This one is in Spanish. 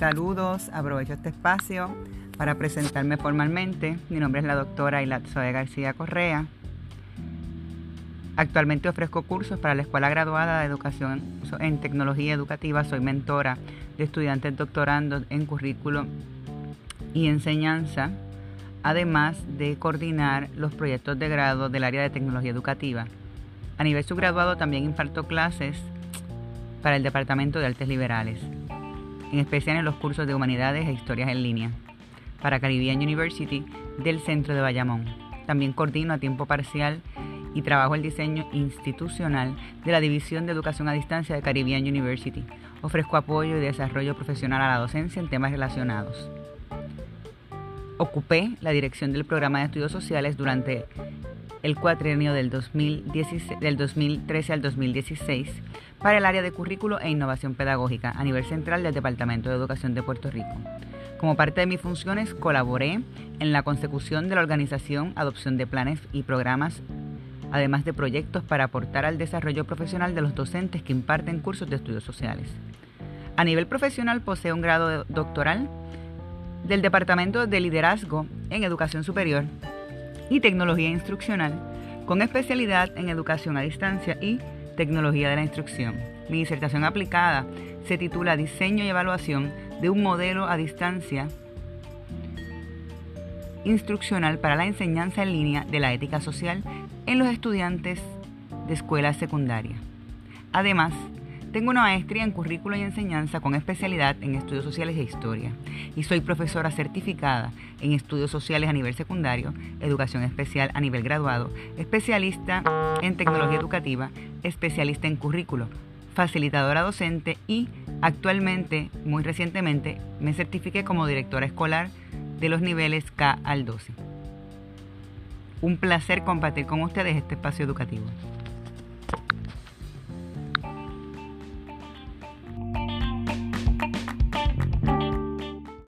Saludos, aprovecho este espacio para presentarme formalmente. Mi nombre es la doctora Zoe García Correa. Actualmente ofrezco cursos para la Escuela Graduada de Educación en Tecnología Educativa. Soy mentora de estudiantes doctorandos en currículo y enseñanza, además de coordinar los proyectos de grado del área de tecnología educativa. A nivel subgraduado también imparto clases para el Departamento de Artes Liberales, en especial en los cursos de Humanidades e Historias en línea, para Caribbean University del Centro de Bayamón. También coordino a tiempo parcial y trabajo el diseño institucional de la División de Educación a Distancia de Caribbean University. Ofrezco apoyo y desarrollo profesional a la docencia en temas relacionados. Ocupé la dirección del programa de estudios sociales durante el cuatrienio del, 2016, del 2013 al 2016 para el área de currículo e innovación pedagógica a nivel central del Departamento de Educación de Puerto Rico. Como parte de mis funciones, colaboré en la consecución de la organización, adopción de planes y programas, además de proyectos para aportar al desarrollo profesional de los docentes que imparten cursos de estudios sociales. A nivel profesional posee un grado doctoral del Departamento de Liderazgo en Educación Superior y Tecnología Instruccional, con especialidad en Educación a Distancia y Tecnología de la Instrucción. Mi disertación aplicada se titula Diseño y Evaluación de un modelo a distancia instruccional para la enseñanza en línea de la ética social en los estudiantes de escuela secundaria. Además, tengo una maestría en currículo y enseñanza con especialidad en estudios sociales e historia y soy profesora certificada en estudios sociales a nivel secundario, educación especial a nivel graduado, especialista en tecnología educativa, especialista en currículo, facilitadora docente y actualmente, muy recientemente, me certifiqué como directora escolar de los niveles K al 12. Un placer compartir con ustedes este espacio educativo.